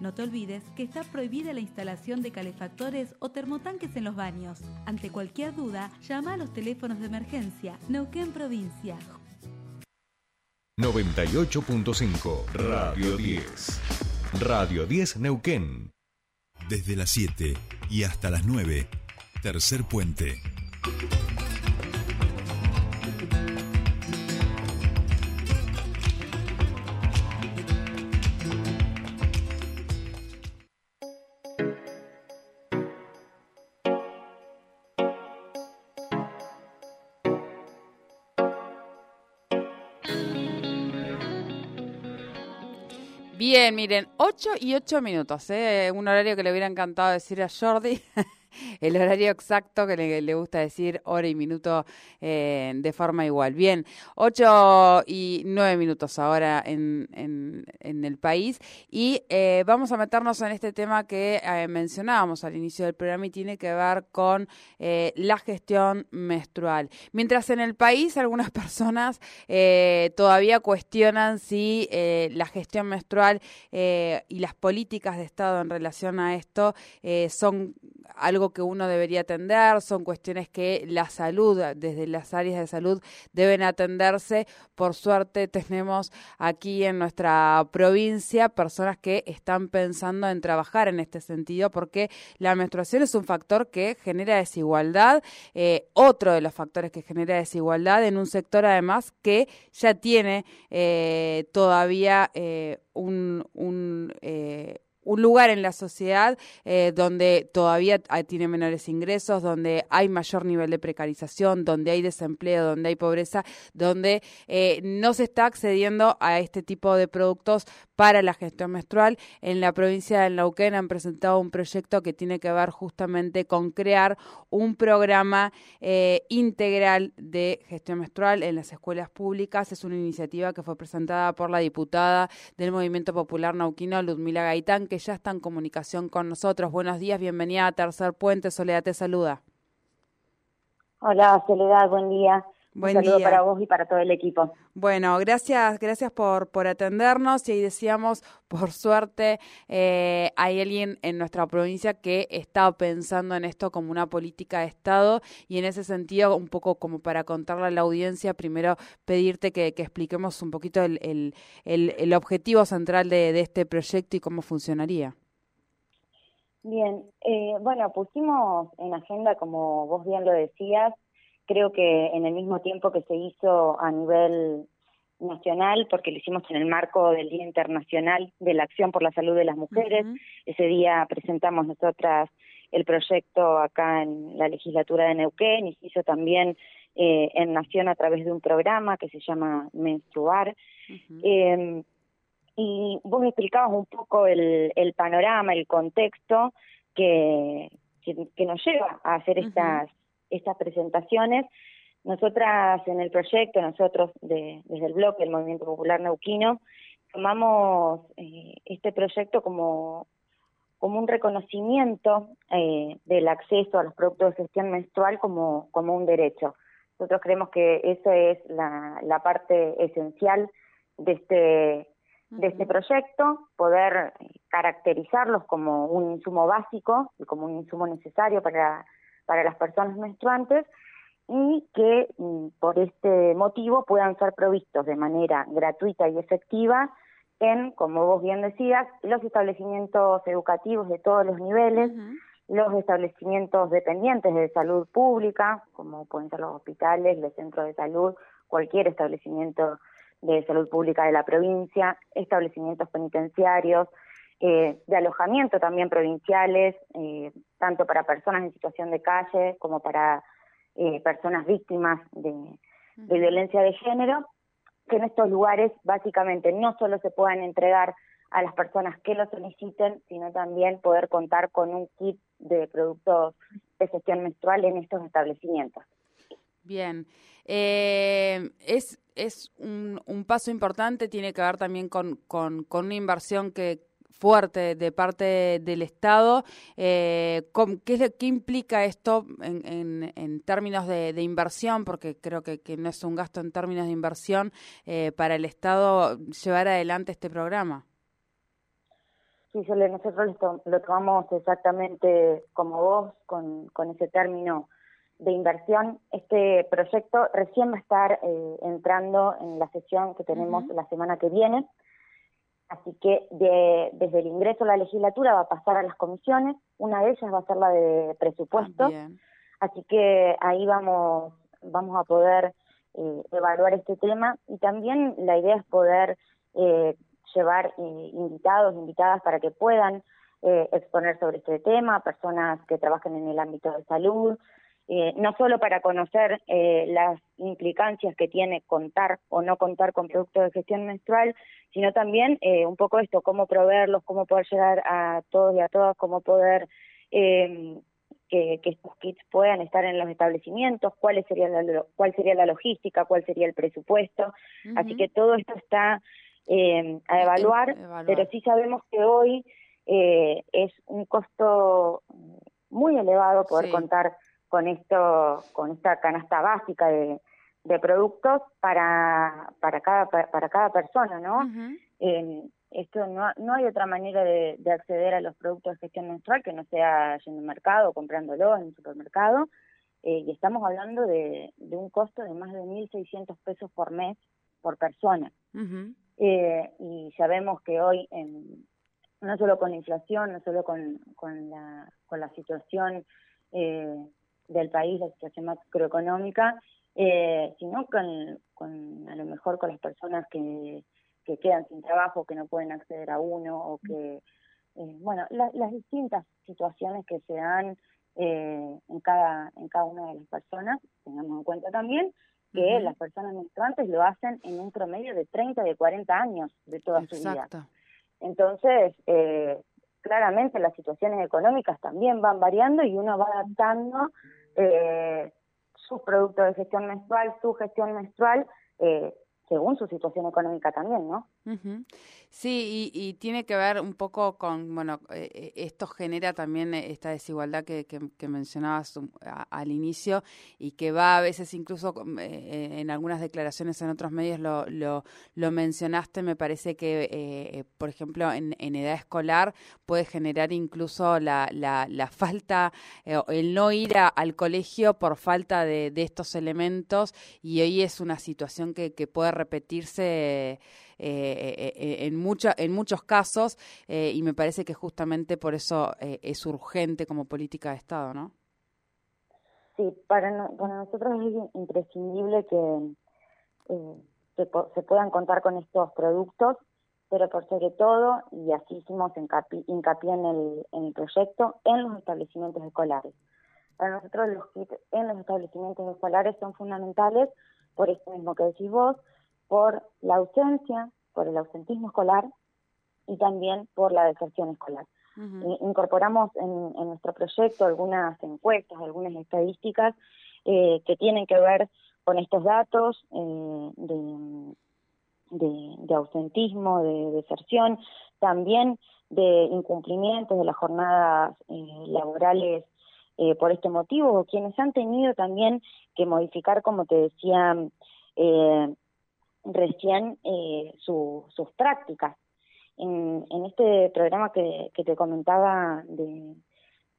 No te olvides que está prohibida la instalación de calefactores o termotanques en los baños. Ante cualquier duda, llama a los teléfonos de emergencia. Neuquén Provincia. 98.5 Radio 10. Radio 10 Neuquén. Desde las 7 y hasta las 9. Tercer puente. Bien, miren, 8 y 8 minutos, ¿eh? un horario que le hubiera encantado decir a Jordi. el horario exacto que le, gusta decir hora y minuto eh, de forma igual. Bien, 8 y 9 minutos ahora en, en, el país y eh, vamos a meternos en este tema que eh, mencionábamos al inicio del programa y tiene que ver con la gestión menstrual. Mientras en el país algunas personas todavía cuestionan si la gestión menstrual y las políticas de Estado en relación a esto son algo que uno debería atender, son cuestiones que la salud, desde las áreas de salud, deben atenderse. Por suerte tenemos aquí en nuestra provincia personas que están pensando en trabajar en este sentido porque la menstruación es un factor que genera desigualdad, eh, otro de los factores que genera desigualdad en un sector además que ya tiene eh, todavía eh, un, un un lugar en la sociedad eh, donde todavía tiene menores ingresos, donde hay mayor nivel de precarización, donde hay desempleo, donde hay pobreza, donde eh, no se está accediendo a este tipo de productos para la gestión menstrual. En la provincia de Neuquén han presentado un proyecto que tiene que ver justamente con crear un programa eh, integral de gestión menstrual en las escuelas públicas. Es una iniciativa que fue presentada por la diputada del Movimiento Popular Nauquino, Ludmila Gaitán, que ya está en comunicación con nosotros. Buenos días, bienvenida a Tercer Puente. Soledad te saluda. Hola, Soledad, buen día. Buen Un saludo para vos y para todo el equipo. Bueno, gracias, gracias por, por atendernos y ahí decíamos, por suerte, eh, hay alguien en nuestra provincia que está pensando en esto como una política de Estado y en ese sentido, un poco como para contarle a la audiencia, primero pedirte que, expliquemos un poquito el, el, el, objetivo central de, de este proyecto y cómo funcionaría. Bien, eh, bueno, pusimos en agenda, como vos bien lo decías, creo que en el mismo tiempo que se hizo a nivel nacional, porque lo hicimos en el marco del Día Internacional de la Acción por la Salud de las Mujeres. Ese día presentamos nosotras el proyecto acá en la legislatura de Neuquén y se hizo también eh, en Nación a través de un programa que se llama Menstruar. eh, y vos explicabas un poco el, el panorama, el contexto que, que, nos lleva a hacer estas estas presentaciones. Nosotras en el proyecto, nosotros de, desde el bloque del Movimiento Popular Neuquino, tomamos eh, este proyecto como, como un reconocimiento eh, del acceso a los productos de gestión menstrual como, como un derecho. Nosotros creemos que esa es la, la parte esencial de este, de este proyecto, poder caracterizarlos como un insumo básico y como un insumo necesario para para las personas menstruantes y que mm, por este motivo puedan ser provistos de manera gratuita y efectiva en, como vos bien decías, los establecimientos educativos de todos los niveles, los establecimientos dependientes de salud pública, como pueden ser los hospitales, los centros de salud, cualquier establecimiento de salud pública de la provincia, establecimientos penitenciarios, eh, de alojamiento también provinciales, eh, tanto para personas en situación de calle como para eh, personas víctimas de, violencia de género, que en estos lugares básicamente no solo se puedan entregar a las personas que lo soliciten, sino también poder contar con un kit de productos de gestión menstrual en estos establecimientos. Bien, es, es un, un, paso importante, tiene que ver también con, con, con una inversión que, fuerte de parte del Estado. Eh, ¿qué, ¿Qué implica esto en, en, términos de, inversión? Porque creo que, que, no es un gasto en términos de inversión eh, para el Estado llevar adelante este programa. Sí, yo nosotros lo, tomamos exactamente como vos, con, con ese término de inversión. Este proyecto recién va a estar eh, entrando en la sesión que tenemos la semana que viene. Así que desde el ingreso a la legislatura va a pasar a las comisiones. Una de ellas va a ser la de presupuesto. Así que ahí vamos, vamos a poder eh, evaluar este tema. Y también la idea es poder eh, llevar invitados, invitadas para que puedan exponer sobre este tema, personas que trabajen en el ámbito de salud, eh, no solo para conocer eh, las implicancias que tiene contar o no contar con productos de gestión menstrual, sino también eh, un poco esto, cómo proveerlos, cómo poder llegar a todos y a todas, cómo poder que, estos kits puedan estar en los establecimientos, cuál sería la, cuál sería la logística, cuál sería el presupuesto. Así que todo esto está a evaluar, pero sí sabemos que hoy es un costo muy elevado poder contar con esto, con esta canasta básica de, productos para, para cada para cada persona, ¿no? esto no, no hay otra manera de, acceder a los productos de gestión menstrual que no sea yendo al mercado o comprándolo en un supermercado. Eh, y estamos hablando de, un costo de más de 1.600 pesos por mes por persona. Eh, y sabemos que hoy, no solo con la inflación, no solo con, con, la, con la situación eh, del país, la situación macroeconómica, eh, sino con, con, a lo mejor con las personas que, que quedan sin trabajo, que no pueden acceder a uno, o que, eh, bueno, las distintas situaciones que se dan eh, en, cada, en cada una de las personas, tengamos en cuenta también que las personas menstruantes lo hacen en un promedio de 30, de 40 años de toda su vida. Entonces, eh, claramente las situaciones económicas también van variando y uno va adaptando eh, sus productos de gestión menstrual, su gestión menstrual, eh, según su situación económica también, ¿no? Sí, y, tiene que ver un poco con, bueno, eh, eh, esto genera también esta desigualdad que, que, mencionabas al inicio y que va a veces incluso eh, en algunas declaraciones en otros medios lo, lo, lo mencionaste, me parece que, por ejemplo, en, en, edad escolar puede generar incluso la, la, la falta, el no ir al colegio por falta de, de, estos elementos y hoy es una situación que, que puede repetirse. Eh, eh, en, mucha, en muchos casos eh, y me parece que justamente por eso es urgente como política de Estado, ¿no? Sí, para, para nosotros es imprescindible que, se puedan contar con estos productos, pero por sobre todo, y así hicimos hincapié, en, el, en el proyecto, en los establecimientos escolares. Para nosotros los kits en los establecimientos escolares son fundamentales, por esto mismo que decís vos, por la ausencia, por el ausentismo escolar y también por la deserción escolar. Incorporamos en, nuestro proyecto algunas encuestas, algunas estadísticas eh, que tienen que ver con estos datos eh, de, de, ausentismo, de deserción, también de incumplimientos de las jornadas eh, laborales por este motivo, o quienes han tenido también que modificar, como te decía, eh, recién eh, sus prácticas. En, en, este programa que, que te comentaba de,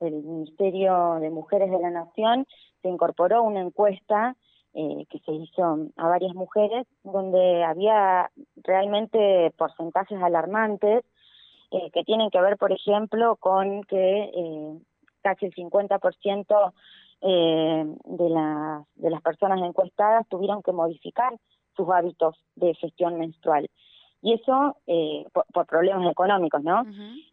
del Ministerio de Mujeres de la Nación, se incorporó una encuesta eh, que se hizo a varias mujeres, donde había realmente porcentajes alarmantes eh, que tienen que ver, por ejemplo, con que eh, casi el 50% eh, de las personas encuestadas tuvieron que modificar sus hábitos de gestión menstrual. Y eso eh, por, problemas económicos, ¿no?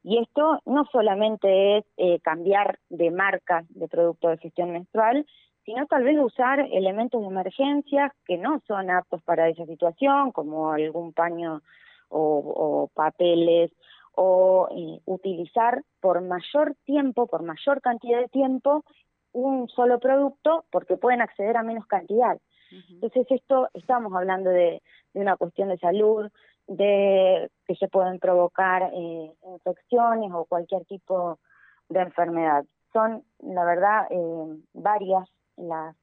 Y esto no solamente es eh, cambiar de marca de producto de gestión menstrual, sino tal vez usar elementos de emergencia que no son aptos para esa situación, como algún paño o, papeles, o eh, utilizar por mayor tiempo, por mayor cantidad de tiempo, un solo producto porque pueden acceder a menos cantidad. Entonces esto, estamos hablando de, una cuestión de salud, de que se pueden provocar eh, infecciones o cualquier tipo de enfermedad. Son, la verdad, eh, varias las,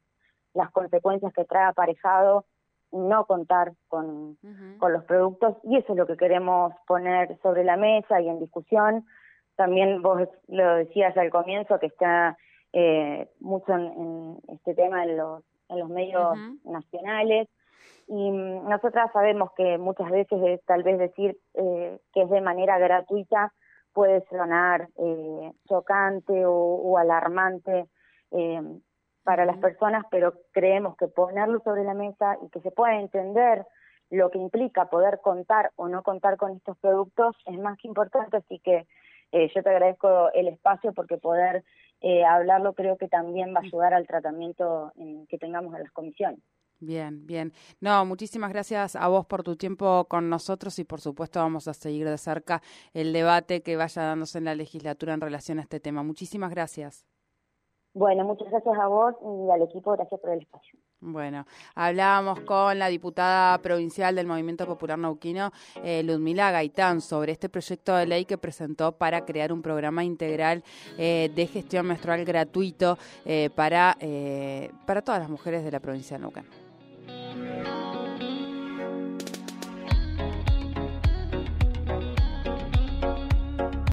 las consecuencias que trae aparejado no contar con, con los productos y eso es lo que queremos poner sobre la mesa y en discusión. También vos lo decías al comienzo que está eh, mucho en, este tema en los, en los medios nacionales. Y mm, nosotras sabemos que muchas veces tal vez decir eh, que es de manera gratuita puede sonar eh, chocante o, alarmante eh, para las personas, pero creemos que ponerlo sobre la mesa y que se pueda entender lo que implica poder contar o no contar con estos productos es más que importante, así que eh, yo te agradezco el espacio porque poder eh, hablarlo creo que también va a ayudar al tratamiento que tengamos en las comisiones. Bien, bien. No, muchísimas gracias a vos por tu tiempo con nosotros y por supuesto vamos a seguir de cerca el debate que vaya dándose en la legislatura en relación a este tema. Muchísimas gracias. Bueno, muchas gracias a vos y al equipo, gracias por el espacio. Bueno, hablábamos con la diputada provincial del Movimiento Popular Nauquino, eh, Ludmila Gaitán, sobre este proyecto de ley que presentó para crear un programa integral eh, de gestión menstrual gratuito eh, para, para todas las mujeres de la provincia de.